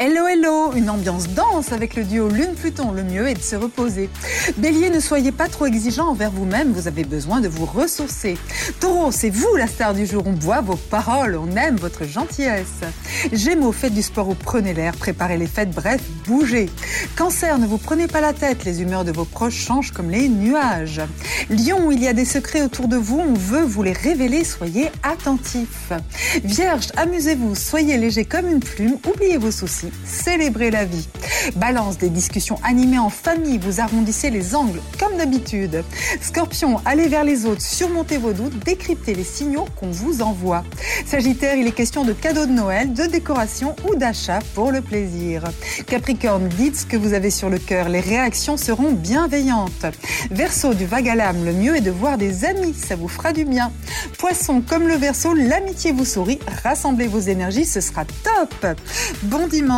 Hello hello, une ambiance dense avec le duo Lune-Pluton. Le mieux est de se reposer. Bélier, ne soyez pas trop exigeant envers vous-même, vous avez besoin de vous ressourcer. Taureau, c'est vous la star du jour, on boit vos paroles, on aime votre gentillesse. Gémeaux, faites du sport ou prenez l'air, préparez les fêtes, bref, bougez. Cancer, ne vous prenez pas la tête, les humeurs de vos proches changent comme les nuages. Lion, il y a des secrets autour de vous, on veut vous les révéler, soyez attentifs. Vierge, amusez-vous, soyez léger comme une plume, oubliez vos soucis célébrez la vie. Balance des discussions animées en famille, vous arrondissez les angles comme d'habitude. Scorpion, allez vers les autres, surmontez vos doutes, décryptez les signaux qu'on vous envoie. Sagittaire, il est question de cadeaux de Noël, de décoration ou d'achat pour le plaisir. Capricorne, dites ce que vous avez sur le cœur, les réactions seront bienveillantes. Verseau, du l'âme, le mieux est de voir des amis, ça vous fera du bien. Poisson, comme le Verseau, l'amitié vous sourit, rassemblez vos énergies, ce sera top. Bon dimanche.